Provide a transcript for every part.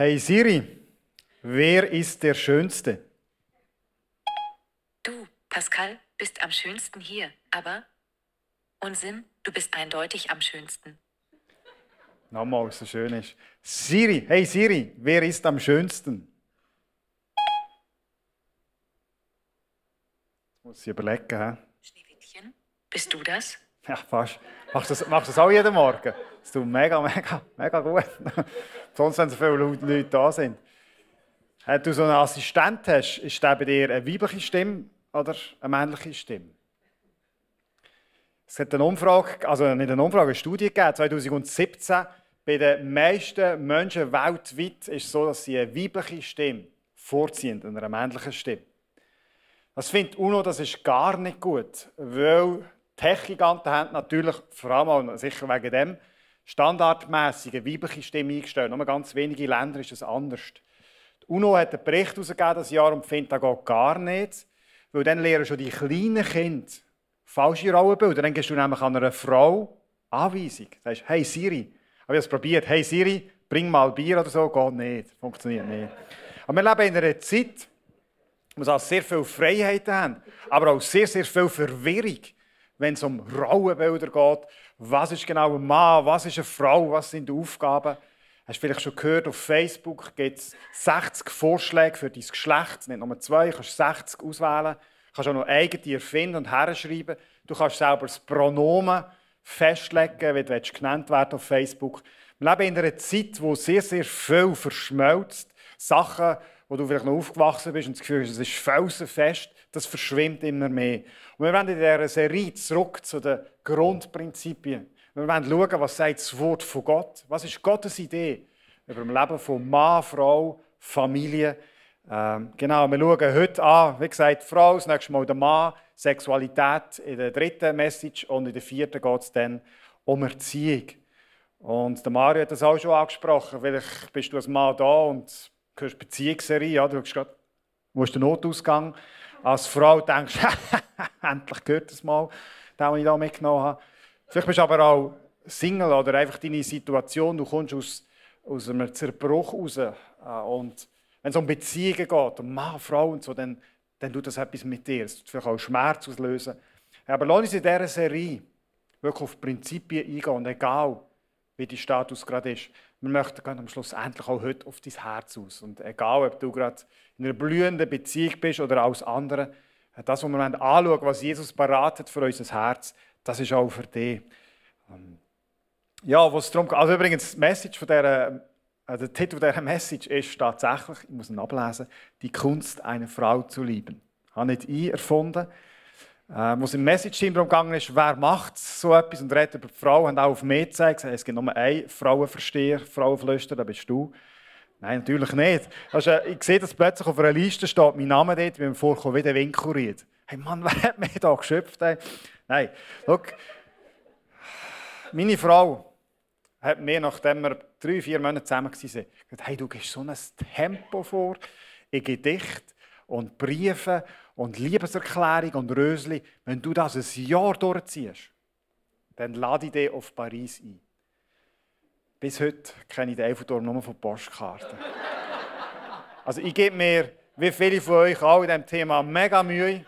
Hey Siri, wer ist der Schönste? Du, Pascal, bist am schönsten hier, aber Unsinn, du bist eindeutig am schönsten. Nochmal, was so schön ist. Siri, hey Siri, wer ist am schönsten? Jetzt muss ich überlegen. He? Schneewittchen, bist du das? Ja, fast. Machst du das, machst das auch jeden Morgen? Das tut mega, mega, mega gut. Sonst, wenn so viele Leute da sind. Wenn du so einen Assistent hast, ist der bei dir eine weibliche Stimme oder eine männliche Stimme? Es hat eine Umfrage, also nicht eine Umfrage, eine Studie gegeben, 2017. Bei den meisten Menschen weltweit ist es so, dass sie eine weibliche Stimme vorziehen, einer männlichen Stimme. Das findet UNO, das ist gar nicht gut, weil Tech-Giganten haben natürlich, vor allem sicher wegen dem, standardmäßig eine weibliche Stimme eingestellt. Nur ganz wenige Länder ist es anders. Die UNO hat einen Bericht herausgegeben das Jahr und findet, das geht gar nicht, weil dann lernen schon die kleinen Kinder falsche Rollenbilder. Dann gehst du nämlich an einer Frau Anweisung. Du sagst, hey Siri, habe ich es probiert, hey Siri, bring mal Bier oder so, geht nicht, funktioniert nicht. Aber wir leben in einer Zeit, wo wir sehr viel Freiheiten haben, aber auch sehr, sehr viel Verwirrung wenn es um Rollenbilder geht. Was ist genau ein Mann, was ist eine Frau, was sind die Aufgaben? Hast du vielleicht schon gehört, auf Facebook gibt es 60 Vorschläge für dein Geschlecht. Nicht nur zwei, du kannst 60 auswählen. Du kannst auch noch eigene erfinden und herschreiben. Du kannst selber das Pronomen festlegen, wie du genannt werden auf Facebook. Wir leben in einer Zeit, wo sehr, sehr viel verschmelzt. Sachen, wo du vielleicht noch aufgewachsen bist und das Gefühl hast, es ist felsenfest, das verschwimmt immer mehr. Und wir werden in dieser Serie zurück zu den Grundprinzipien. Wir werden schauen, was sagt das Wort von Gott. Was ist Gottes Idee über das Leben von Mann, Frau, Familie? Ähm, genau, wir schauen heute an, wie gesagt, Frau, das nächste Mal der Mann, Sexualität in der dritten Message und in der vierten geht es dann um Erziehung. Und der Mario hat das auch schon angesprochen. Vielleicht bist du als Mann da und hörst Beziehungsserie, ja, du hast gerade, wo ist der Notausgang? Als Frau denkst du, endlich gehört das mal, den, ich da mitgenommen habe. Vielleicht bist du aber auch Single oder einfach deine Situation, du kommst aus, aus einem Zerbruch raus. Äh, und wenn es um Beziehungen geht, um Mann, Frau und so, dann, dann tut das etwas mit dir. Es tut vielleicht auch Schmerz auslösen. Aber lass uns in dieser Serie wirklich auf Prinzipien eingehen und egal, wie dein Status gerade ist. Wir möchten am Schluss endlich auch heute auf dein Herz aus. Und egal, ob du gerade in einer blühenden Beziehung bist oder als andere, das, was wir anschauen was Jesus beratet für unser Herz, das ist auch für dich. Ähm, ja, was darum geht. Also übrigens, Message von dieser, äh, der Titel dieser Message ist tatsächlich, ich muss ihn ablesen, die Kunst, eine Frau zu lieben. Das habe nicht ich erfunden. Äh, wo es im Message-Team darum ist, wer macht so etwas und redet über die Frau, haben auch auf mich gezeigt, es gibt nur einen Frauenversteher, Frauenflüster, das bist du. Nein, natürlich nicht. Also, ich sehe, dass plötzlich auf einer Liste steht mein Name dort, wie mir vorkommt, wie der Winkuriert. Hey Mann, wer hat mich da geschöpft? Ey? Nein, schau. Meine Frau hat mir, nachdem wir drei, vier Monate zusammen waren, gesagt, hey, du gehst so ein Tempo vor in Gedicht und Briefe und Liebeserklärung und Rösli, wenn du das ein Jahr durchziehst, dann lade ich dich auf Paris ein. Bis heute kenne ich den Eiffelturm nur von Postkarten. also ich gebe mir, wie viele von euch auch in diesem Thema, mega Mühe.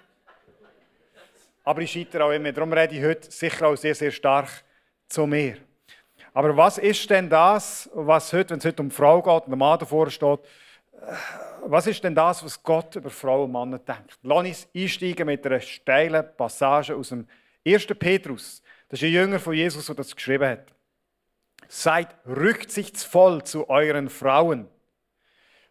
Aber ich scheitere auch immer. Darum rede ich heute sicher auch sehr, sehr stark zu mir. Aber was ist denn das, was heute, wenn es heute um Frau geht und der Mann davor steht, was ist denn das, was Gott über Frauen und Männer denkt? Lass uns einsteigen mit einer steilen Passage aus dem 1. Petrus. Das ist ein Jünger von Jesus, der das geschrieben hat. Seid rücksichtsvoll zu euren Frauen.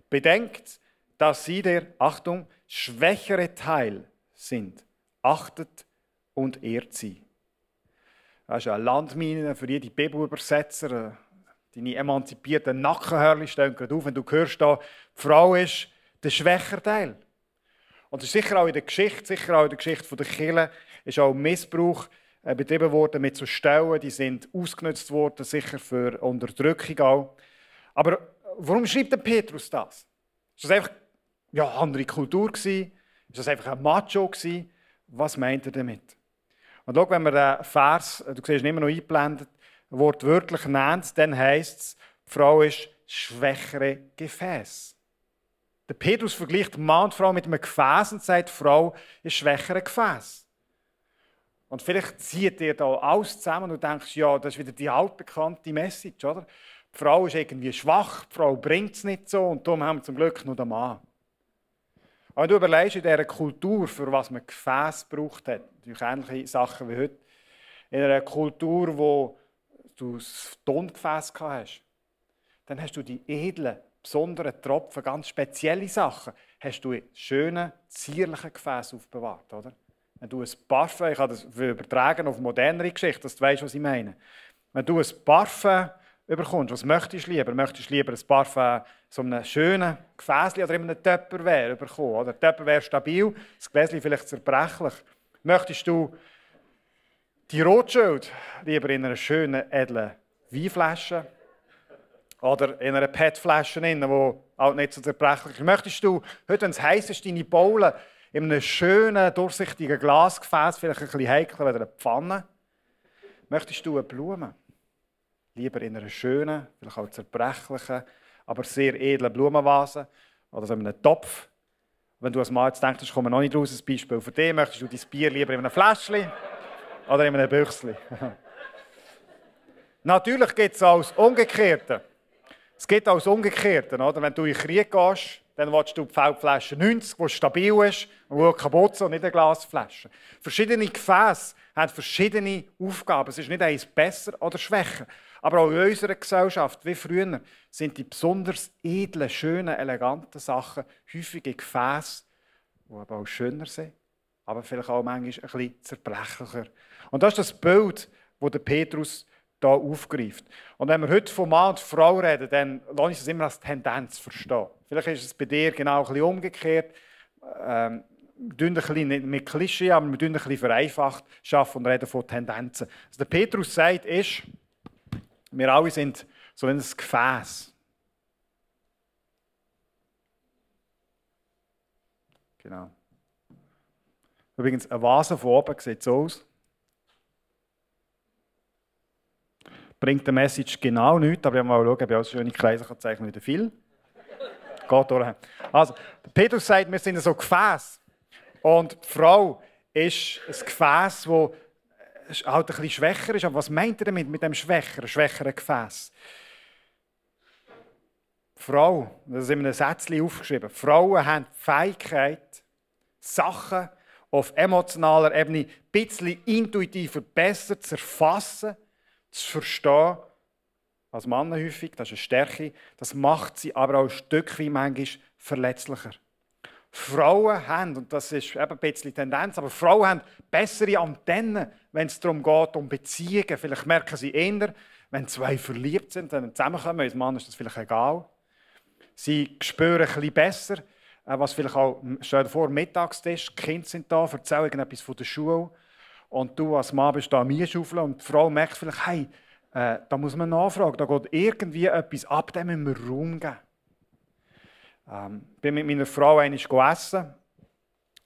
Bedenkt, dass sie der, Achtung, schwächere Teil sind. Achtet und ehrt sie. Das ist eine Landmine für jede Bibelübersetzer. Deine emanzipierten Nackenhörli stehen gerade auf, wenn du hörst, da, die Frau ist der schwächere Teil. Und ist sicher auch in der Geschichte, sicher auch in der Geschichte der Kirche, ist auch Missbrauch äh, betrieben worden mit so Stellen, die sind ausgenutzt worden, sicher für Unterdrückung auch. Aber warum schreibt der Petrus das? Ist das einfach ja, eine andere Kultur gewesen? Ist das einfach ein Macho gewesen? Was meint er damit? Und schau, wenn wir den Vers, du siehst immer noch eingeblendet, wortwörtlich nennt, dann heisst es, die Frau ist schwächere Gefäß. Der Petrus vergleicht Mann und Frau mit einem Gefäß und sagt, Frau ist schwächere Gefäß. Und vielleicht zieht ihr da alles zusammen und denkst, ja, das ist wieder die altbekannte Message, oder? Die Frau ist irgendwie schwach, die Frau bringt es nicht so und darum haben wir zum Glück nur den Mann. Aber du überlegst in dieser Kultur, für was man Gefäß braucht hat, natürlich ähnliche Sachen wie heute, in einer Kultur, wo du das Tongefäß hast, dann hast du die edlen, besonderen Tropfen, ganz spezielle Sachen, hast du in schönen, zierlichen Gefäßen aufbewahrt, oder? Wenn du ein Parfum, ich kann das übertragen auf modernere Geschichten, dass du weißt, was ich meine. Wenn du ein Parfum überkommst, was möchtest du lieber? Möchtest du lieber ein Parfum so einem schönen Gefäß oder in einem Töpperwehr bekommen? Oder Töpperwehr stabil, das Gläschen vielleicht zerbrechlich. Möchtest du die Rotschild lieber in einer schönen, edlen Weinflasche oder in einer PET-Flasche, die auch nicht so zerbrechlich ist? Möchtest du, heute, wenn es heiß ist, deine Bowlen in einem schönen, durchsichtigen Glasgefäß, vielleicht ein bisschen heikler als eine Pfanne. Möchtest du eine Blume? Lieber in einer schönen, vielleicht auch zerbrechlichen, aber sehr edlen Blumenvase oder so in einem Topf. Wenn du als Mann jetzt denkst, ich komme noch nicht raus, ein Beispiel für dich, möchtest du dein Bier lieber in einem Fläschchen oder in einem Büchschen? Natürlich gibt es auch das Umgekehrte. Es gibt auch Umgekehrte. Oder? Wenn du in den Krieg gehst, dann willst du die Feldflasche 90, die stabil ist und die kaputt ist und nicht eine Glasflasche. Verschiedene Gefäße haben verschiedene Aufgaben. Es ist nicht eins besser oder schwächer. Aber auch in unserer Gesellschaft, wie früher, sind die besonders edlen, schönen, eleganten Sachen häufige Gefäße, die aber auch schöner sind, aber vielleicht auch manchmal ein bisschen zerbrechlicher. Und das ist das Bild, das der Petrus hier aufgreift. Und wenn wir heute von Mann und Frau reden, dann lasse ich es immer als Tendenz verstehen. Vielleicht ist es bei dir genau ein bisschen umgekehrt. Ähm, wir ein bisschen mit Klischee, aber wir ein bisschen vereinfacht schaffen und reden von Tendenzen. Was der Petrus sagt, ist, wir alle sind so ein Gefäß. Genau. Übrigens, eine Vase von oben sieht so aus. Bringt der Message genau nichts, aber ich mal schauen, ob ich auch schöne Kreise kann zeichnen wieder viel. Geht durch. Also, Petrus sagt, wir sind so Gefäß. Und die Frau ist ein Gefäß, das halt ein bisschen schwächer ist. Aber was meint er damit, mit dem schwächeren, schwächeren Gefäß? Frau, das ist in einem Sätzchen aufgeschrieben, Frauen haben die Fähigkeit, Sachen auf emotionaler Ebene ein bisschen intuitiver besser zu erfassen zu verstehen, als Männer häufig, das ist eine Stärke, das macht sie aber auch ein Stück wie manchmal verletzlicher. Frauen haben, und das ist eben ein bisschen Tendenz, aber Frauen haben bessere Antennen, wenn es darum geht, um Beziehungen. Vielleicht merken sie eher, wenn zwei verliebt sind, dann zusammenkommen, als Mann ist das vielleicht egal. Sie spüren bisschen besser, äh, was vielleicht auch, stell dir vor, Mittagstisch, Kinder sind da, erzählen irgendetwas von der Schule und du als Mann bist da am schaufeln und die Frau merkt vielleicht, hey, äh, da muss man nachfragen, da geht irgendwie etwas ab, dem müssen wir Raum geben. Ähm, ich bin mit meiner Frau einmal essen,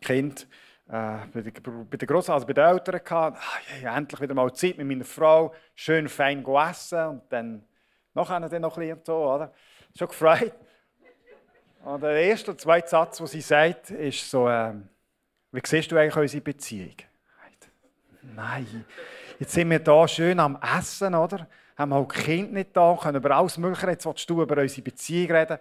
Kind, äh, bei den Grossen, also bei den Eltern gehabt. Ah, ja, endlich wieder mal Zeit mit meiner Frau, schön fein essen und dann dann noch ein bisschen so, oder? Schon gefreut. Und der erste und zweite Satz, den sie sagt, ist so, äh, wie siehst du eigentlich unsere Beziehung? Nein. Jetzt sind wir hier schön am Essen, oder? Haben auch die Kinder nicht da, können über alles Mögliche. Jetzt willst du über unsere Beziehung reden.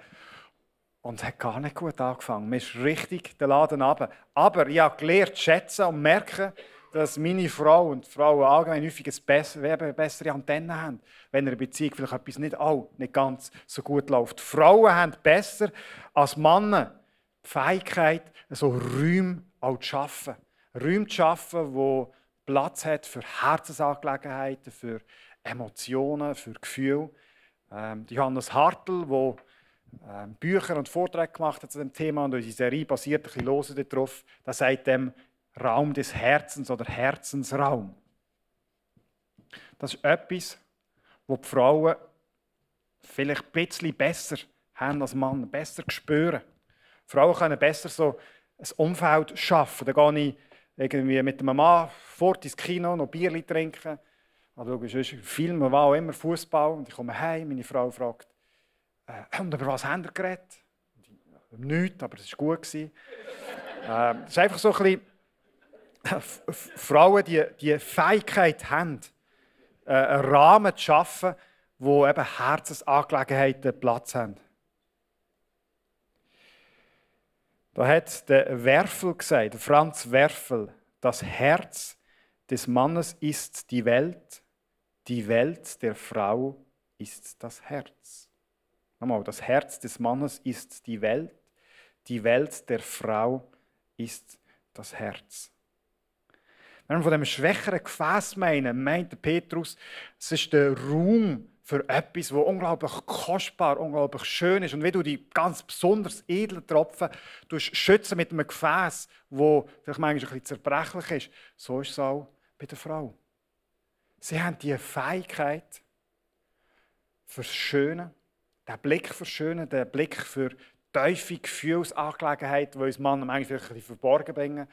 Und es hat gar nicht gut angefangen. Mir ist richtig der Laden runter. Aber ich habe gelernt, schätzen und merken, dass meine Frau und Frauen allgemein häufig bessere Antenne haben, wenn eine Beziehung vielleicht etwas nicht, auch nicht ganz so gut läuft. Frauen haben besser als Männer die Fähigkeit, so Räume auch zu schaffen. Räume zu schaffen, die Platz hat für Herzensangelegenheiten, für Emotionen, für Gefühle. Ähm, Johannes Hartl, der ähm, Bücher und Vorträge gemacht hat zu dem Thema und unsere Serie basiert ein bisschen darauf, der sagt dem Raum des Herzens oder Herzensraum. Das ist etwas, wo die Frauen vielleicht ein bisschen besser haben als Männer, besser spüren. Frauen können besser so ein Umfeld schaffen. Da gehe ich irgendwie mit einem Mann fort ins Kino, noch Bier trinken. Also, sonst Film, war auch immer Fußball. Und ich komme heim, meine Frau fragt, Äh, und über was haben wir geredet? Nichts, aber es war gut. Äh, es ist einfach so ein bisschen, Frauen, die die Fähigkeit haben, äh, einen Rahmen zu schaffen, wo eben Herzensangelegenheiten Platz haben. Da hat der Werfel gesagt, Franz Werfel, das Herz des Mannes ist die Welt, die Welt der Frau ist das Herz. Nochmal, das Herz des Mannes ist die Welt, die Welt der Frau ist das Herz. Wenn wir von dem schwächeren Gefäß meinen, meint Petrus, es ist der Raum für etwas, das unglaublich kostbar, unglaublich schön ist. Und wie du die ganz besonders edlen Tropfen schützen mit einem Gefäß, wo vielleicht manchmal ein bisschen zerbrechlich ist, so ist es auch bei der Frau. Sie haben die Fähigkeit fürs Schöne, den Blick für Schöne, den Blick für tiefe Gefühlsangelegenheiten, die uns Mann manchmal ein bisschen verborgen bringen.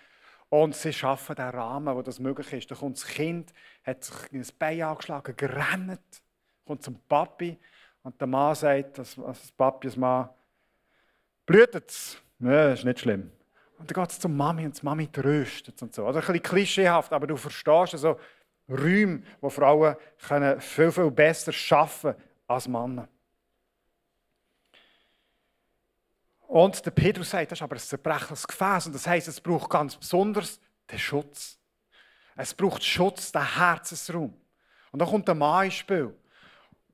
Und sie schaffen den Rahmen, wo das möglich ist. Da kommt das Kind, hat sich ein Bein angeschlagen, gerannt, kommt zum Papi und der Mann sagt, dass das Papi, das Mann, blutet es. Ja, ist nicht schlimm. Und dann geht es zur Mami und die Mami tröstet und so. Also ein bisschen klischeehaft, aber du verstehst also Räume, wo Frauen können viel, viel besser arbeiten als Männer. Und der Petrus sagt, das ist aber ein zerbrechliches Gefäß. Und das heißt, es braucht ganz besonders den Schutz. Es braucht Schutz, den Herzensraum. Und da kommt der Mann ins Spiel.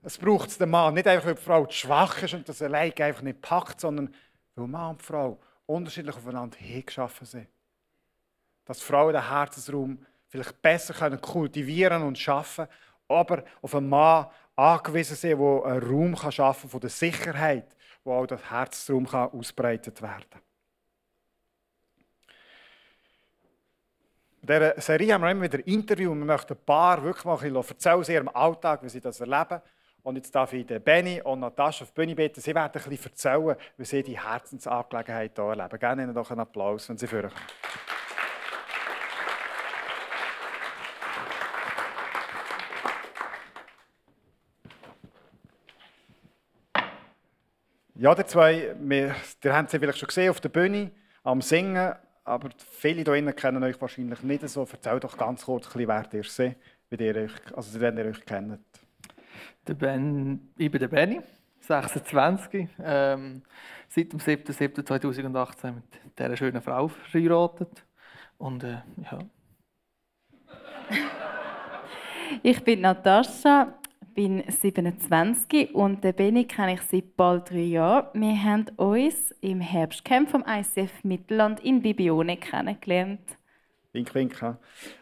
Es braucht den Mann nicht einfach, weil die Frau zu schwach ist und das allein einfach nicht packt, sondern weil Mann und Frau unterschiedlich aufeinander hingeschaffen sind. Dass Frauen den Herzensraum vielleicht besser kultivieren und schaffen, aber auf einen Mann angewiesen sind, der einen Raum schaffen kann von der Sicherheit wo auch das Herzraum kann ausbreitet werden kann. In dieser Serie haben wir immer wieder Interviews und wir möchten ein paar wirklich mal erzählen aus ihrem Alltag, wie sie das erleben. Und jetzt darf ich Benny und Natascha auf die Bühne bitten. Sie werden ein bisschen erzählen, wie sie die Herzensangelegenheit hier erleben. Gerne Ihnen doch einen Applaus, wenn Sie vorkommen. Ja, die zwei, wir, ihr habt sie vielleicht schon gesehen auf der Bühne, am Singen, aber viele hier drinnen kennen euch wahrscheinlich nicht so. Erzählt doch ganz kurz, wer ihr seid, wie ihr euch, also wenn ihr euch kennt. Der ben, ich bin der Benny, 26, ähm, seit dem 7.7.2018 mit dieser schönen Frau verheiratet. Und äh, ja. Ich bin Natascha, bin 27 und den Benny kenne ich seit bald drei Jahren. Wir haben uns im Herbstcamp vom ICF Mittelland in Bibione kennengelernt. Wink, wink.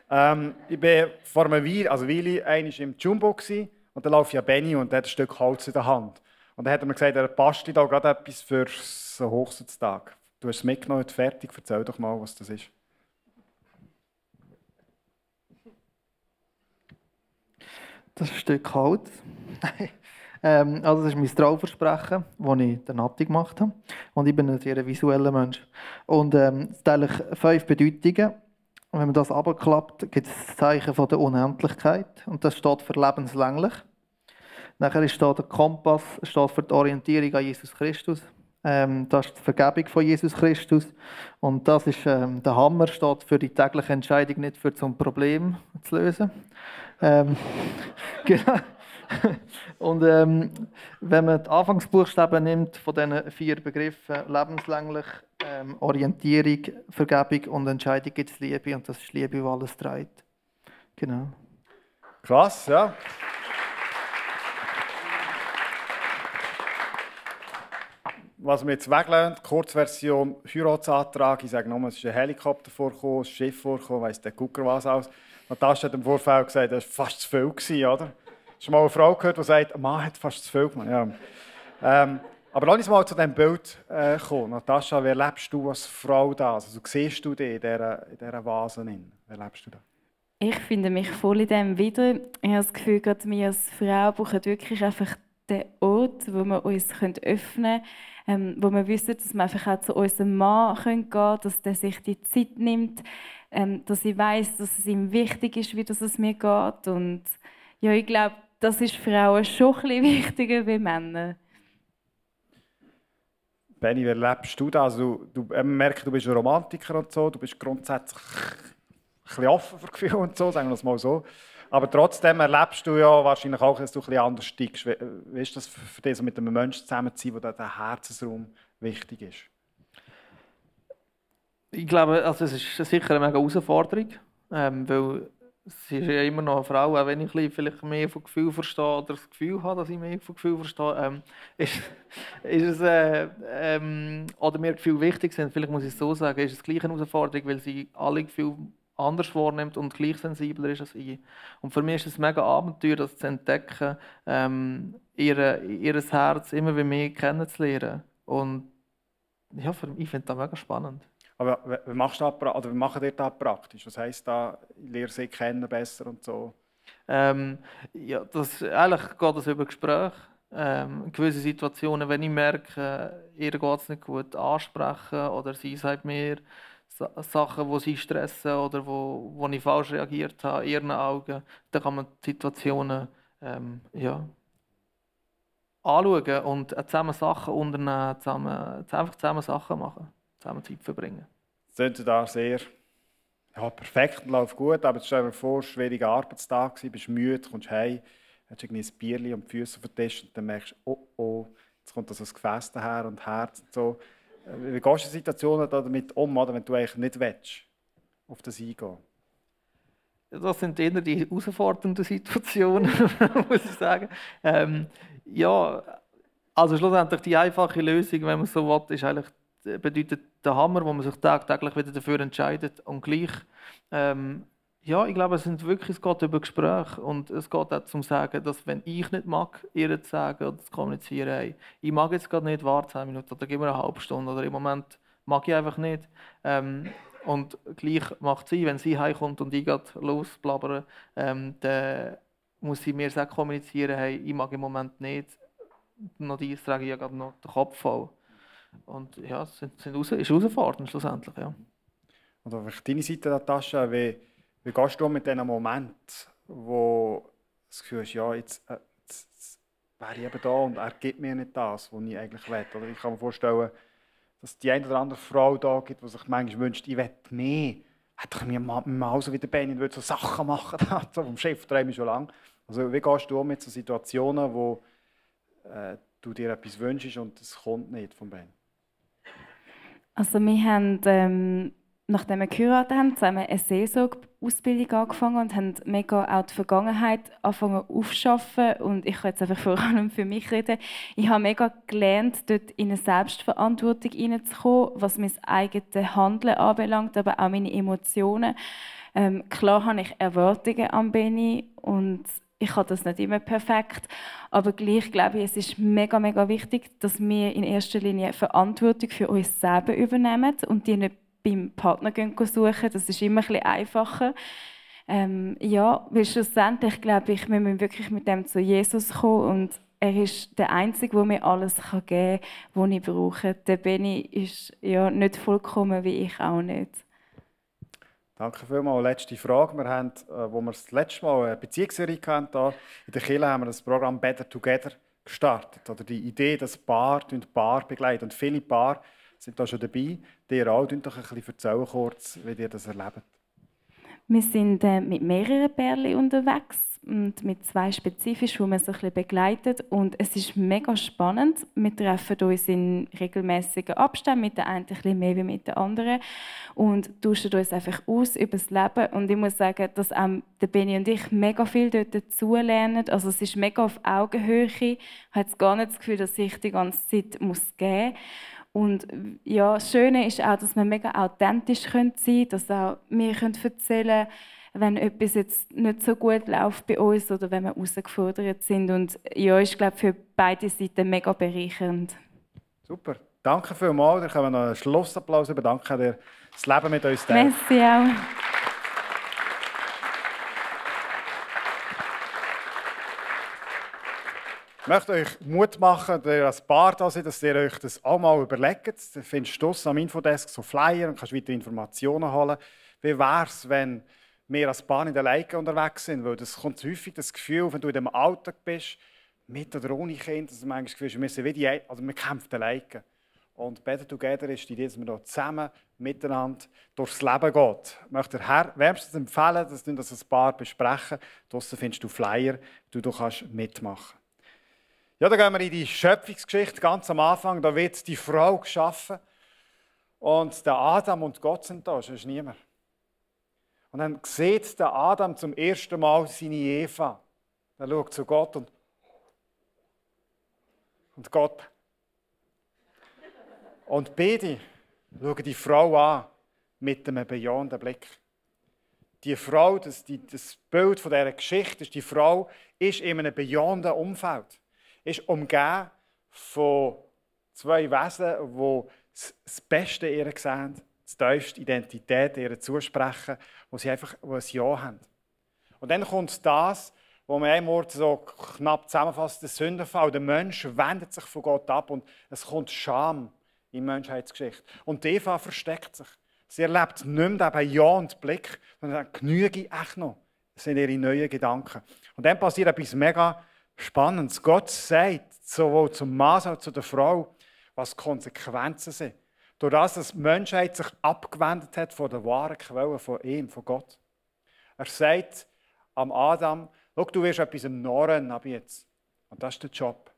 Ähm, ich war vor einer Weile, also Weile, einmal im Jumbo gewesen, und da läuft ja Benny und der hat ein Stück Holz in der Hand. Und dann hat er mir gesagt, er passt da gerade etwas für so Hochzeitstag. Du hast es mitgenommen, fertig. Erzähl doch mal, was das ist. Das ist ein Stück Holz. ähm, also das ist mein Trauversprechen, das ich der Nati gemacht habe. Und ich bin ein sehr visueller Mensch. Und ähm, es hat fünf Bedeutungen. Und wenn man das abklappt, gibt es das Zeichen von der Unendlichkeit. Und das steht für lebenslänglich. Nachher steht der Kompass steht für die Orientierung an Jesus Christus. Ähm, das ist die Vergebung von Jesus Christus. Und das ist ähm, der Hammer, steht für die tägliche Entscheidung, nicht für zum Problem zu lösen. Ähm, genau. Und ähm, wenn man die Anfangsbuchstaben nimmt von diesen vier Begriffen, lebenslänglich, ähm, Orientierung, Vergebung und Entscheidung, gibt es Liebe. Und das ist Liebe, die alles trägt. Genau. Krass, ja. was wir jetzt weglassen, Kurzversion Heiratsantrag. Ich sage nochmal, es ist ein Helikopter vorgekommen, ein Schiff vorgekommen, weiss der Gucker was aus. Natascha hat im Vorfeld gesagt, das war fast zu viel, gewesen, oder? Hast du mal eine Frau gehört, die sagt, ein Mann hat fast zu viel gemacht? Ja. Ähm, aber lass uns mal zu diesem Bild äh, kommen. Natascha, wie lebst du als Frau da? Also, siehst du dich in dieser, Vase? Wie lebst du da? Ich finde mich voll in dem wieder. Ich habe das Gefühl, gerade wir als Frau brauchen wirklich einfach den Ort, wo wir uns öffnen können, ähm, wo wir wissen, dass wir einfach auch zu unserem Mann gehen können, dass der sich die Zeit nimmt, ähm, dass ich weiß, dass es ihm wichtig ist, wie das es mir geht. Und ja, ich glaube, das ist Frauen schon ein bisschen wichtiger wie Männer. Benni, wie erlebst du das? Du, du merkst, du bist ein Romantiker und so, du bist grundsätzlich ein bisschen offen für Gefühle und so, sagen wir es mal so. Aber trotzdem erlebst du ja wahrscheinlich auch, dass du ein bisschen anders stickst. Wie, wie ist das für dich, so mit einem Menschen zusammen zu sein, wo der Herzensraum wichtig ist? Ich glaube, also es ist sicher eine mega Herausforderung, ähm, weil sie ist ja immer noch eine Frau, auch wenn ich vielleicht mehr von Gefühl verstehe oder das Gefühl habe, dass ich mehr von Gefühl verstehe, ähm, ist, ist es, äh, ähm, oder mir Gefühle wichtig sind, vielleicht muss ich es so sagen, ist es gleich eine Herausforderung, weil sie alle Gefühle anders wahrnimmt und gleich sensibler ist als ich. Und für mich ist es mega Abenteuer, das zu entdecken, ähm, ihr, ihr Herz immer mehr kennenzulernen. Und ja, für mich, ich finde das mega spannend. Aber wie, machst du das, oder wie machen ihr das praktisch? Was heisst da, lerne sie kennen besser und so? Ähm, ja, das, eigentlich geht das über Gespräche. Ähm, gewisse Situationen, wenn ich merke, ihr geht es nicht gut, ansprechen oder sie sagt mir Sachen, die sie stressen oder wo, wo ich falsch reagiert habe, in ihren Augen, dann kann man die Situationen ähm, ja, anschauen und zusammen Sachen unternehmen, zusammen, einfach zusammen Sachen machen zusammen Zeit verbringen. Das klingt da sehr ja, perfekt, läuft gut, aber stell dir vor, schwieriger Arbeitstag, du bist müde, kommst heim, hast irgendwie ein Bierchen und die Füße auf den Tisch und dann merkst du, oh oh, jetzt kommt das Gefäß daher und Herz und so. Äh, wie gehst du in Situationen damit um, oder, wenn du eigentlich nicht willst, auf das eingehen? Das sind eher die herausfordernden Situationen, muss ich sagen. Ähm, ja, also schlussendlich die einfache Lösung, wenn man so will, ist eigentlich bedeutet der Hammer, wo man sich tagtäglich wieder dafür entscheidet. Und gleich, ähm, ja, ich glaube, es, sind wirklich, es geht über Gespräche und es geht auch zum Sagen, dass wenn ich nicht mag, ihr zu sagen oder zu kommunizieren, hey, ich mag jetzt gerade nicht, warte 10 Minuten oder gib mir eine halbe Stunde oder im Moment mag ich einfach nicht. Ähm, und gleich macht sie, wenn sie heimkommt und ich losblabbere, ähm, dann muss sie mir sagen, kommunizieren, hey, ich mag im Moment nicht. Noch dies trage ich ja gerade noch den Kopf voll. Und ja, es sind, sind raus, ist herausfordernd schlussendlich. Ja. Und auf deine Seite, Natascha, wie, wie gehst du mit diesem Moment, wo das Gefühl hast, ja, jetzt, äh, jetzt, jetzt wäre ich eben da und er gibt mir nicht das, was ich eigentlich will. Oder ich kann mir vorstellen, dass die eine oder andere Frau da gibt, die sich manchmal wünscht, ich will mehr. Hätte ich mir mal so wie der Benin würde so Sachen machen, so vom Chef träume ich schon lange. Also wie gehst du mit so Situationen, wo äh, du dir etwas wünschst und es kommt nicht vom Ben? Also wir haben, ähm, nachdem wir geheiratet haben, zusammen eine Seelsorge-Ausbildung angefangen und haben mega auch die Vergangenheit angefangen aufzuschaffen. Und ich kann jetzt einfach vor allem für mich reden. Ich habe mega gelernt, dort in eine Selbstverantwortung hineinzukommen, was mein eigenes Handeln anbelangt, aber auch meine Emotionen. Ähm, klar habe ich Erwartungen an Benny und ich habe das nicht immer perfekt, aber gleich glaube ich, es ist mega, mega wichtig, dass wir in erster Linie Verantwortung für uns selber übernehmen und die nicht beim Partner suchen. Das ist immer ein einfacher. Ähm, ja, weil schlussendlich glaube ich, wir müssen wirklich mit dem zu Jesus kommen und er ist der Einzige, der mir alles geben kann, was ich brauche. Der Benny ist ja nicht vollkommen, wie ich auch nicht. Danke vielmals. Letzte Frage. Wir haben, äh, wo wir das letzte Mal eine Beziehungsserie hatten, in der Kirche haben wir das Programm Better Together gestartet. Oder die Idee, dass Paar Paar begleiten. Und viele Paar sind da schon dabei. Die auch, ein bisschen erzählen kurz, wie ihr das erlebt. Wir sind äh, mit mehreren Pärchen unterwegs und mit zwei spezifisch, wo man so ein begleitet. Und es ist mega spannend. Wir treffen uns in regelmäßigen Abständen, mit der einen ein mehr wie mit der anderen und tauschen uns einfach aus über das Leben. Und ich muss sagen, dass auch der Benny und ich mega viel dort dazulernen. Also es ist mega auf Augenhöhe. Ich habe gar nicht das Gefühl, dass ich die ganze Zeit muss geben muss. Und ja, das Schöne ist auch, dass wir mega authentisch sein können, dass auch wir erzählen können, wenn etwas jetzt nicht so gut läuft bei uns oder wenn wir herausgefordert sind. Und ja, ist glaube für beide Seiten mega bereichernd. Super. Danke vielmals. Wir können noch einen Schlussapplaus über. Danke dir, das Leben mit uns teilen. Merci auch. Ich möchte euch Mut machen, ihr als Paar da seid, dass ihr euch das auch mal überlegt. Du findest du am Infodesk so Flyer und kannst weitere Informationen holen. Wie wäre es, wenn wir als Paar in der Leike unterwegs sind, weil das kommt häufig das Gefühl, wenn du in dem Alltag bist, mit oder ohne Kind, dass du manchmal das Gefühl hast, wir sind wie die, also wir kämpfen Leike. Und Better Together ist die Idee, dass wir hier zusammen miteinander durchs Leben gehen. Ich möchte dir Herr wärmstens empfehlen, dass wir das ein paar besprechen. Draussen findest du Flyer, du, du kannst mitmachen. Ja, dann gehen wir in die Schöpfungsgeschichte ganz am Anfang. Da wird die Frau geschaffen. Und der Adam und Gott sind da, ist niemand. Und dann sieht der Adam zum ersten Mal seine Eva. Er schaut zu Gott und, und Gott. Und beide schauen die Frau an mit einem bejahenden Blick. Die Frau, das, das Bild von dieser Geschichte, ist, die Frau ist in einem bejahenden Umfeld. Ist umgeben von zwei Wesen, die das Beste ihr sehen die tiefste Identität ihr zusprechen, wo sie einfach wo ein Ja haben. Und dann kommt das, wo man ein Wort so knapp zusammenfasst, der Sündenfall. Der Mensch wendet sich von Gott ab und es kommt Scham in die Menschheitsgeschichte. Und Eva versteckt sich. Sie erlebt nicht mehr den bejahenden Blick, sondern genüge echt noch. Das sind ihre neuen Gedanken. Und dann passiert etwas mega Spannendes. Gott sagt sowohl zum Mann als auch zu der Frau, was die Konsequenzen sind. Durch das, dass die Menschheit sich abgewendet hat von der wahren Quelle von ihm, von Gott. Er sagt am Adam, schau, du wirst etwas im Norren ab jetzt. Und das ist der Job.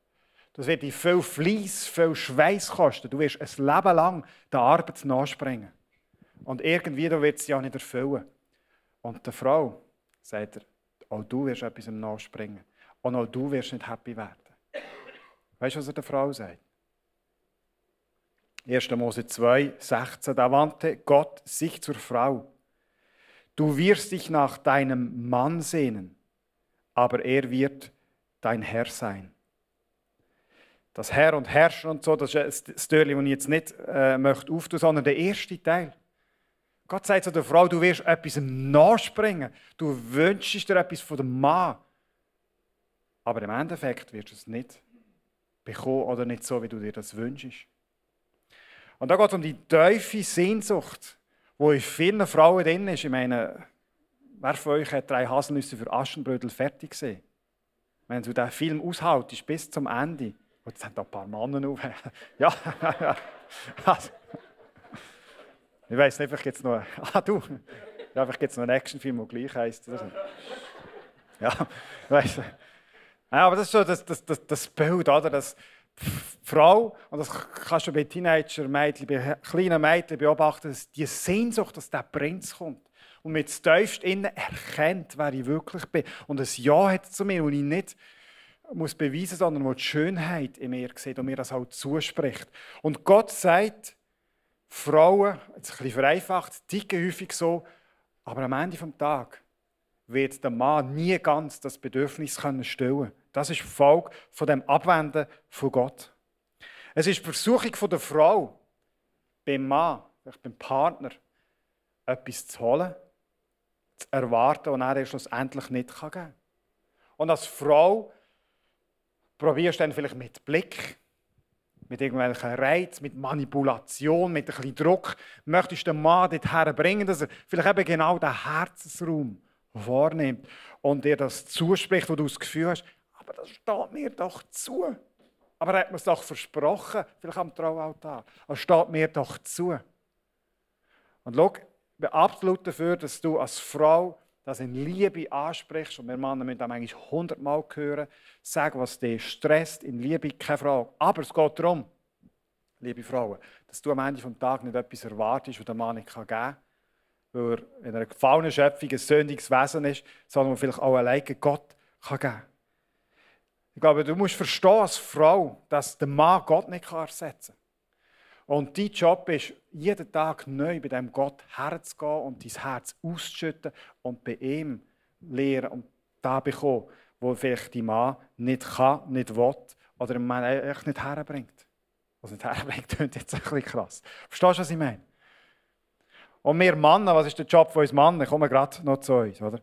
Das wird dir viel Fleiss, viel Schweiß kosten. Du wirst ein Leben lang der Arbeit nachspringen. Und irgendwie wird es ja nicht erfüllen. Und der Frau sagt er, auch du wirst etwas nachspringen. Und auch du wirst nicht happy werden. Weißt du, was er der Frau sagt? 1. Mose 2, 16, da wandte Gott sich zur Frau. Du wirst dich nach deinem Mann sehnen, aber er wird dein Herr sein. Das Herr und Herrscher und so, das ist ein Störli, das ich jetzt nicht äh, möchte auftun, sondern der erste Teil. Gott sagt zu der Frau, du wirst etwas nachspringen. Du wünschst dir etwas von dem Mann. Aber im Endeffekt wirst du es nicht bekommen oder nicht so, wie du dir das wünschst. Und da geht es um die tiefe Sehnsucht, die in vielen Frauen drin ist. Ich meine, wer von euch hat drei Haselnüsse für Aschenbrödel fertig gesehen? Wenn du den Film aushaltest bis zum Ende. Und jetzt haben da ein paar Männer auf. ja, also, ich weiß nicht, vielleicht gibt es noch. Ah, du. Ja, vielleicht gibt es noch einen Actionfilm, der gleich heisst. Ja, ich weiß. Ja, aber das ist so das, das, das, das Bild, oder? Das, Frau, und das kannst du bei Teenager-Mädchen, bei kleinen Mädchen beobachten, dass die Sehnsucht, dass der Prinz kommt und mit tiefst innen erkennt, wer ich wirklich bin. Und ein Ja hat zu mir, und ich nicht muss beweisen, sondern wo die Schönheit in mir sieht und mir das auch zuspricht. Und Gott sagt, Frauen, jetzt ein bisschen vereinfacht, ticken häufig so, aber am Ende des Tages wird der Mann nie ganz das Bedürfnis können stillen Das ist Folge von dem Abwenden von Gott. Es ist die Versuchung von der Frau, beim Mann, beim Partner, etwas zu holen, zu erwarten und er schlussendlich nicht geben kann. Und als Frau probierst du dann vielleicht mit Blick, mit irgendwelchen Reiz, mit Manipulation, mit ein bisschen Druck, möchtest du den Mann dorthin bringen, dass er vielleicht eben genau den Herzensraum wahrnimmt und dir das zuspricht, wo du das Gefühl hast, aber das steht mir doch zu. Aber er hat mir es doch versprochen, vielleicht am Traualtar. Es steht mir doch zu. Und schau, ich bin absolut dafür, dass du als Frau das in Liebe ansprichst. Und wir Männer müssen das manchmal hundertmal hören. Sag, was dich stresst, in Liebe, keine Frage. Aber es geht darum, liebe Frauen, dass du am Ende des Tages nicht etwas erwartest, was der Mann nicht geben kann weil er in einer gefallenen Schöpfung ein sündiges Wesen ist, sondern man vielleicht auch alleine Gott geben kann. Ich glaube, du musst verstehen als Frau, dass der Mann Gott nicht ersetzen kann. Und dein Job ist, jeden Tag neu bei dem Gott herzugehen und dein Herz auszuschütten und bei ihm lehren und da bekommen, wo vielleicht die Mann nicht kann, nicht will oder im Mann echt nicht herbringt. Was nicht herbringt, klingt jetzt ein bisschen krass. Verstehst du, was ich meine? Und wir Männer, was ist der Job von uns Männern? Kommen gerade noch zu uns, oder?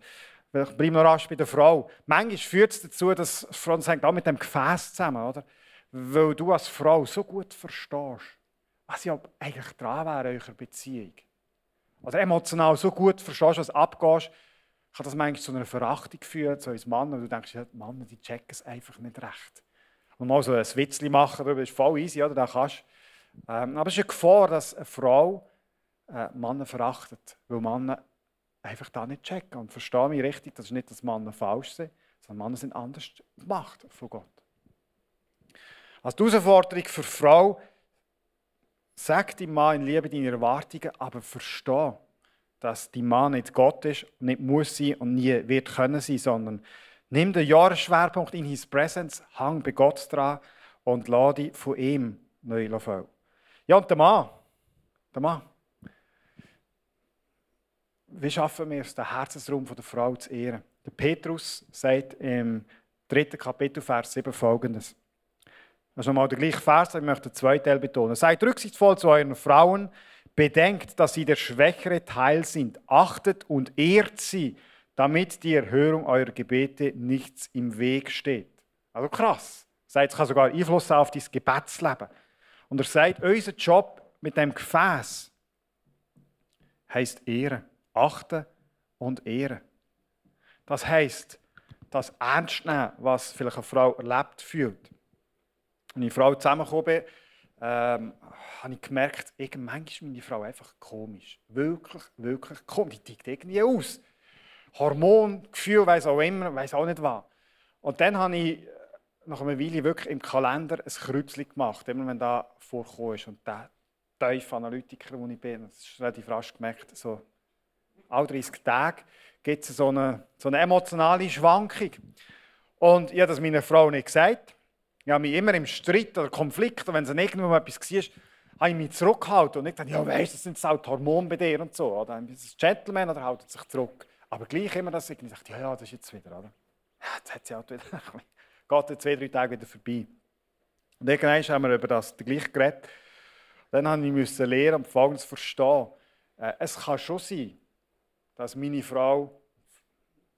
Ich bleibe noch rasch bei der Frau. Manchmal führt es dazu, dass Frauen hängt auch mit dem Gefäß zusammen, oder? Weil du als Frau so gut verstehst, was ja eigentlich dran wäre in eurer Beziehung. Oder emotional so gut verstehst, was abgehst, kann das manchmal zu einer Verachtung führen, zu uns. Und du denkst, ja, die Männer, die checken es einfach nicht recht. Und mal so ein Witzchen machen darüber ist voll easy, oder? Da kannst Ähm, aber es ist eine Gefahr, dass eine Frau äh, Männer verachtet, weil Männer einfach da nicht checken. Und verstehe mich richtig, das ist nicht, dass Männer falsch sind, sondern Männer sind anders gemacht von Gott. Die Herausforderung für die Frau, sag deinem Mann in Liebe deine Erwartungen, aber verstehe, dass dein Mann nicht Gott ist, nicht muss sein und nie wird können sein, sondern nimm den Jahresschwerpunkt in His Presence, hang bei Gott dran und lade dich von ihm neu füllen. Ja, und der Mann, der Mann, wie schaffen wir es, den Herzensraum der Frau zu ehren? Der Petrus sagt im dritten Kapitel, Vers 7 folgendes. Das ist nochmal der gleiche Vers, ich möchte den zweiten Teil betonen. Seid rücksichtsvoll zu euren Frauen, bedenkt, dass sie der schwächere Teil sind, achtet und ehrt sie, damit die Erhörung eurer Gebete nichts im Weg steht. Also krass. Sagt, es kann sogar Einfluss auf dein Gebetsleben. Und er sagt, unser Job mit dem Gefäß heißt Ehren achten und ehren. Das heißt, das ernst nehmen, was vielleicht eine Frau erlebt fühlt. Als ich Frau zusammengekommen bin, ähm, habe ich gemerkt, irgendwann ist meine Frau einfach komisch. Wirklich, wirklich komisch. Die tickt irgendwie aus. Hormon, Gefühl, weiß auch immer, weiß auch nicht was. Und dann habe ich nach einer Weile wirklich im Kalender ein Kreuzchen gemacht, immer wenn da vorgekommen. Und der tiefe Analytiker, wo ich bin, das ist relativ rasch gemerkt, so alle 30 Tage gibt es so eine, so eine emotionale Schwankung. Und ich habe das meiner Frau nicht gesagt. Ich habe mich immer im Streit oder Konflikt, wenn es irgendwo mal etwas war, habe ich mich zurückgehalten und nicht gesagt, ja weißt, das sind die Hormone bei dir und so. Oder ein Gentleman oder hält sich zurück. Aber gleich immer das irgendwie sagt, ja, ja, das ist jetzt wieder, oder? Ja, jetzt hat sie auch wieder, geht in zwei, drei Tage wieder vorbei. Und irgendwann haben wir über das gleich geredet. Dann musste ich lernen und Folgendes verstehen. Äh, es kann schon sein, dass meine Frau,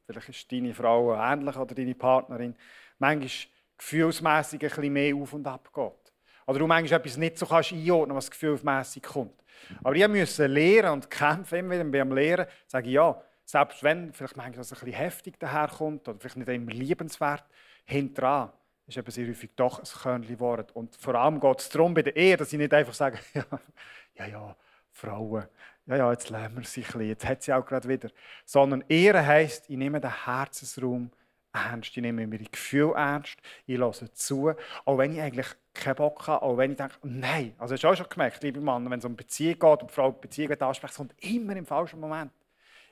vielleicht ist deine Frau ähnlich oder deine Partnerin, manchmal gefühlsmässig ein bisschen mehr auf und ab geht. Oder du manchmal etwas nicht so kannst einordnen, was gefühlsmässig kommt. Aber ich musste lernen und kämpfen, immer wieder beim Lehren, sage ich ja, selbst wenn vielleicht manchmal das ein bisschen heftig daherkommt oder vielleicht nicht immer liebenswert, hinterher ist eben sehr häufig doch ein Körnchen geworden. Und vor allem geht es darum bei der Ehe, dass ich nicht einfach sage, ja, ja Frauen, ja, ja, jetzt lernen wir sie ein bisschen, jetzt hat sie auch gerade wieder. Sondern Ehre heisst, ich nehme den Herzensraum ernst, ich nehme meine Gefühle ernst, ich lasse zu, auch wenn ich eigentlich keinen Bock habe, auch wenn ich denke, nein, also hast du auch schon gemerkt, liebe Mann, wenn es um Beziehung geht und Frau Beziehung anspricht, kommt immer im falschen Moment.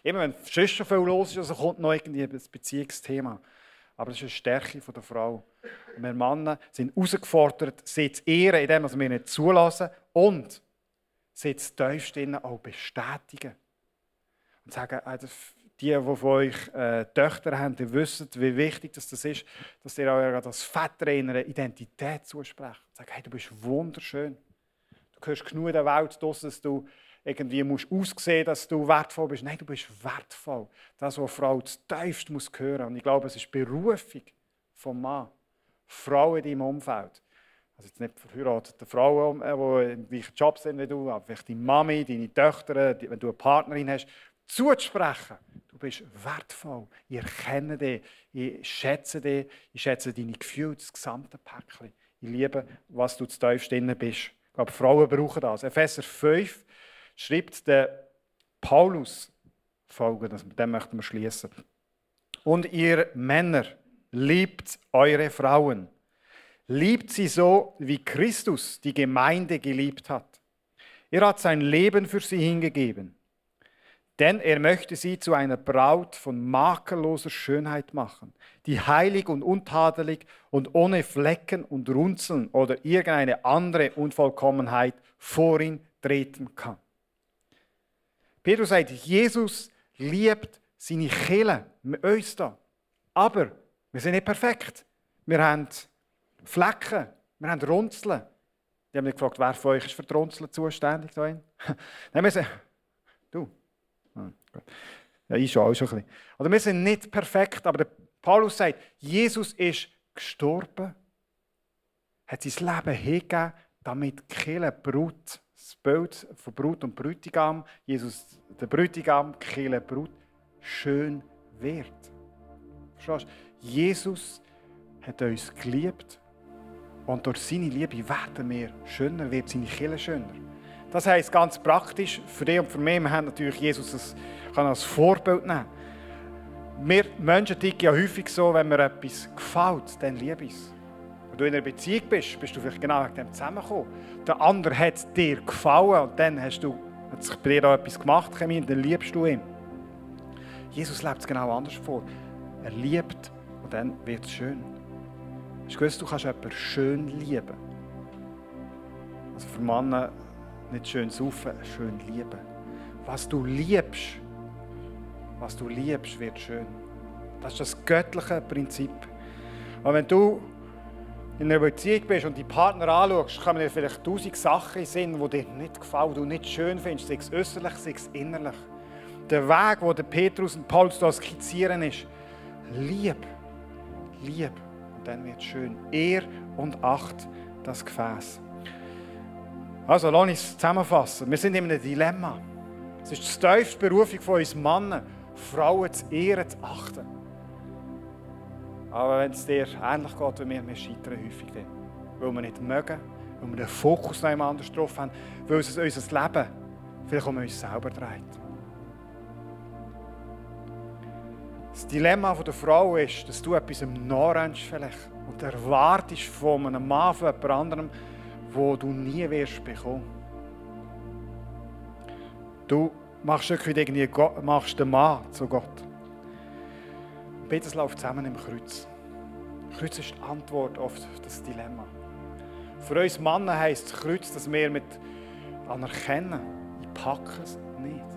Immer wenn sonst schon viel los ist, also kommt noch irgendwie ein Beziehungsthema. Aber das ist eine Stärke der Frau. Und wir Männer sind herausgefordert, sie zu ehren, indem wir nicht zulassen und sie zu tiefst auch bestätigen. Und sagen, ah, die, die von euch äh, Töchter haben, die wissen, wie wichtig das ist, dass ihr euch das Vater in einer Identität zusprecht. Sagen, hey, du bist wunderschön. Du gehörst genug der Welt, dass du irgendwie musst aussehen dass du wertvoll bist. Nein, du bist wertvoll. Das, was Frau tiefst muss hören. Und ich glaube, es ist Berufung vom Mann. Frau in deinem Umfeld also jetzt nicht verheiratete Frauen, die im gleichen Job sind wie du, aber vielleicht deine Mami, deine Töchter, wenn du eine Partnerin hast, zuzusprechen. Du bist wertvoll. Ich erkenne dich, ich schätze dich, ich schätze deine Gefühle, das gesamte Päckchen. Ich liebe, was du zu tiefst drin bist. Ich glaube, Frauen brauchen das. Epheser 5 schreibt der Paulus folgendes, mit dem möchten wir schließen. Und ihr Männer, liebt eure Frauen Liebt sie so, wie Christus die Gemeinde geliebt hat. Er hat sein Leben für sie hingegeben. Denn er möchte sie zu einer Braut von makelloser Schönheit machen, die heilig und untadelig und ohne Flecken und Runzeln oder irgendeine andere Unvollkommenheit vor ihn treten kann. Petrus sagt, Jesus liebt seine Kille, uns da. Aber wir sind nicht perfekt. Wir haben Flecken, wir haben Runzeln. Die haben mich gefragt, wer von euch ist für die Runzeln zuständig? Da Nein, wir sind, du. Ah, ja, ich schon auch schon ein bisschen. Oder wir sind nicht perfekt, aber Paulus sagt, Jesus ist gestorben, hat sein Leben hingegeben, damit Kirche, Brut, das Bild von Brut und Brütigam, Jesus, der Brütigam, Kirche, Brut, schön wird. Verstehst du? Jesus hat uns geliebt Und durch seine Liebe werden wir schöner, wird seine Kirche schöner. Das heisst ganz praktisch, für dich und für mich, wir haben natürlich Jesus als, kann als Vorbild nehmen. Wir Menschen ticken ja häufig so, wenn mir etwas gefällt, dann liebe ich es. Wenn du in einer Beziehung bist, bist du vielleicht genau wegen dem zusammengekommen. Der andere hat dir gefallen und dann hast du, hat sich bei dir auch etwas gemacht, und dann liebst du ihn. Jesus lebt es genau anders vor. Er liebt und dann wird es schön. Hast du gewusst, du kannst jemanden schön lieben? Also für Männer nicht schön saufen, schön lieben. Was du liebst, was du liebst, wird schön. Das ist das göttliche Prinzip. Und wenn du in einer Beziehung bist und die Partner anschaust, kommen dir vielleicht tausend Sachen in die dir nicht gefallen, die du nicht schön findest, sei es äußerlich, sei es innerlich. Der Weg, den Petrus und Paulus da skizzieren, ist Lieb. Lieb. Dann wird es schön. Ehr und Acht das Gefäß. Also, lass uns zusammenfassen. Wir sind in einem Dilemma. Es ist die tiefste Berufung von uns Männern, Frauen zu ehren, zu achten. Aber wenn es dir ähnlich geht wie mir, wir scheitern häufig dann. Weil wir nicht mögen, weil wir den Fokus noch anders drauf haben, weil es unser Leben vielleicht um uns selber dreht. Das Dilemma der Frau ist, dass du etwas im nachrennst vielleicht und erwartest von einem Mann, von jemand anderem, wo du nie wirst bekommen. Du machst irgendwie machst den Mann zu Gott. Beides läuft zusammen im Kreuz. Kreuz ist die Antwort auf das Dilemma. Für uns Männer heisst das Kreuz, dass wir mit anerkennen, ich packe es nicht.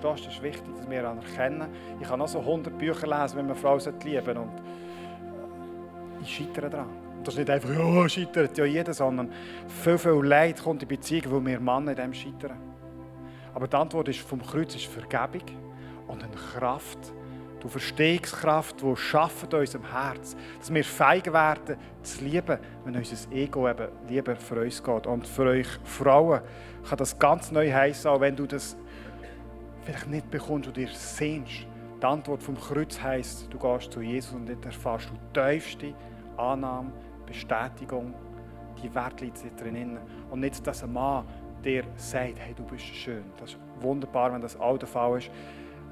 Verstehst ist wichtig, dass wir anerkennen. Ich kann auch so 100 Bücher lesen, wenn man Frau lieben und ich scheitere daran. Das ist nicht einfach, ja, scheitert ja jeder, sondern viel, viel Leid kommt in Beziehung, weil wir Männer in dem scheitern. Aber die Antwort ist vom Kreuz ist Vergebung und eine Kraft. Du Verstehungskraft, die schafft in unserem Herz, dass wir feig werden zu lieben, wenn unser Ego eben lieber für uns geht. Und für euch Frauen kann das ganz neu heißen, auch wenn du das vielleicht nicht bekommst und dir sehnst. Die Antwort vom Kreuz heisst, du gehst zu Jesus und dort erfährst du tiefste Annahme, Bestätigung. Die Wert liegt drin. Und nicht, dass ein Mann dir sagt, hey, du bist schön. Das ist wunderbar, wenn das auch der Fall ist.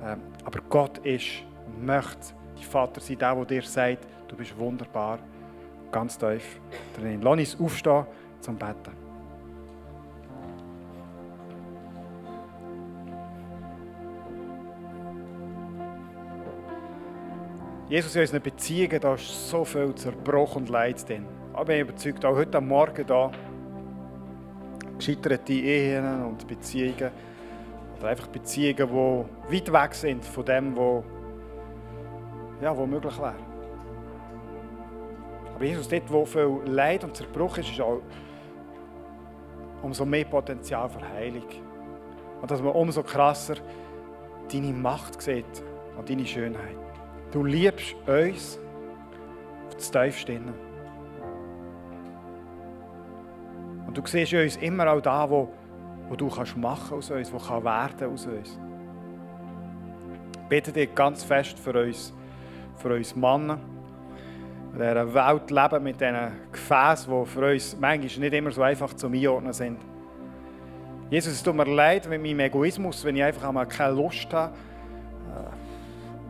Ähm, aber Gott ist und möchte die Vater sein, der, der dir sagt, du bist wunderbar, ganz tief drin. Lass uns aufstehen zum Betten. Jesus, in unseren Beziehungen, da ist so viel Zerbruch und Leid drin. Aber ich bin überzeugt, auch heute Morgen da, gescheiterte Ehen und Beziehungen, oder einfach Beziehungen, die weit weg sind von dem, was ja, wo möglich wäre. Aber Jesus, dort, wo viel Leid und Zerbruch ist, ist auch umso mehr Potenzial für Heilung. Und dass man umso krasser deine Macht sieht und deine Schönheit. Du liebst uns auf das Tiefste. Und du siehst uns immer auch da, wo, wo du kannst machen aus uns, wo kann werden aus uns. Ich bitte dich ganz fest für uns, für uns Männer. In dieser Welt leben mit diesen Gefäßen, die für uns manchmal nicht immer so einfach zu einordnen sind. Jesus, es tut mir leid mit meinem Egoismus, wenn ich einfach einmal keine Lust habe,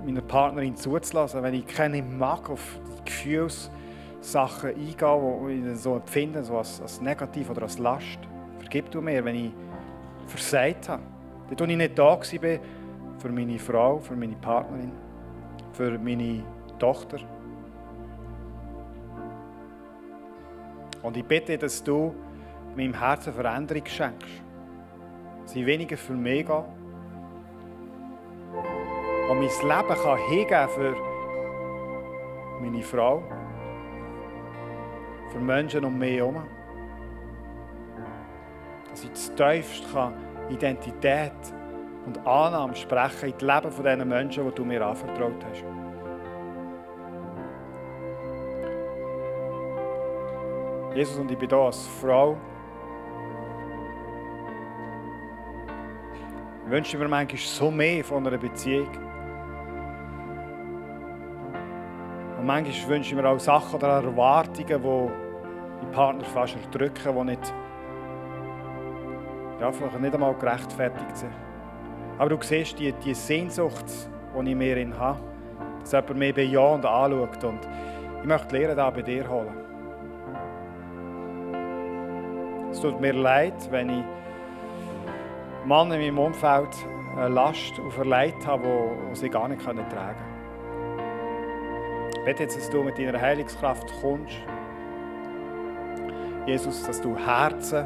meiner Partnerin zuzulassen, wenn ich keine mag auf die Gefühlssachen eingehen, die ich so empfinde, so als, als negativ oder als Last. Vergib du mir, wenn ich versagt habe. Dort, wo ich nicht da war für meine Frau, für meine Partnerin für meine Tochter. Und ich bitte, dass du meinem Herzen Veränderung schenkst. Sie weniger für mich gehen. Und mein Leben kann hingeben für meine Frau, für Menschen um mich herum. Dass ich das tiefste Identität und Annahme sprechen in das Leben von diesen Menschen, die du mir anvertraut hast. Jesus, und ich bin hier als Frau. Ich wünsche mir manchmal so mehr von einer Beziehung. Und manchmal wünsche ich mir auch Sachen oder Erwartungen, die die Partner fast erdrücken, die nicht, ja, vielleicht nicht einmal gerechtfertigt sind. Aber du siehst die, die Sehnsucht, die ich mir in habe, dass jemand mich bejahend anschaut. Und ich möchte lernen, da bei dir holen. Es tut mir leid, wenn ich Mann in meinem Umfeld eine Last auferlegt habe, die sie gar nicht tragen können. Ich bete jetzt, dass du mit deiner Heilungskraft kommst. Jesus, dass du Herzen,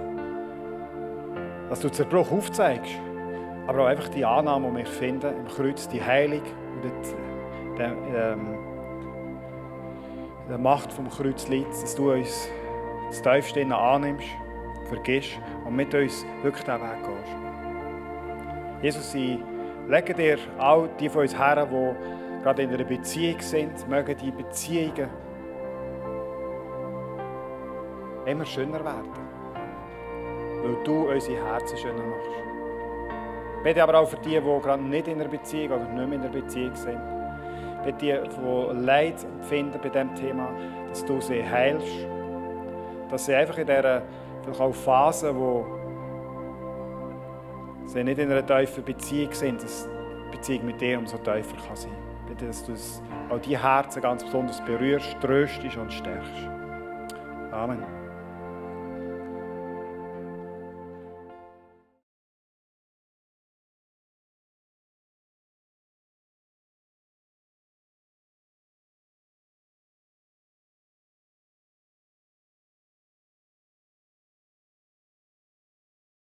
dass du Zerbruch aufzeigst, aber auch einfach die Annahme, die wir finden im Kreuz, die Heilung und die, ähm, die Macht vom Kreuz liegt, dass du uns das Tiefste annimmst, vergisst und mit uns wirklich diesen Weg gehst. Jesus, ich lege dir all die von uns her, die gerade in einer Beziehung sind, mögen die Beziehungen immer schöner werden. Weil du unsere Herzen schöner machst. Ich bete aber auch für die, die gerade nicht in einer Beziehung oder nicht mehr in einer Beziehung sind. Bete die, die Leid empfinden bei diesem Thema, dass du sie heilst. Dass sie einfach in dieser vielleicht auch Phase, wo sie nicht in einer tiefen Beziehung sind, dass die Beziehung mit dir umso tiefer kann sein kann. Dass du auch die Herzen ganz besonders berührst, tröstest und stärkst. Amen.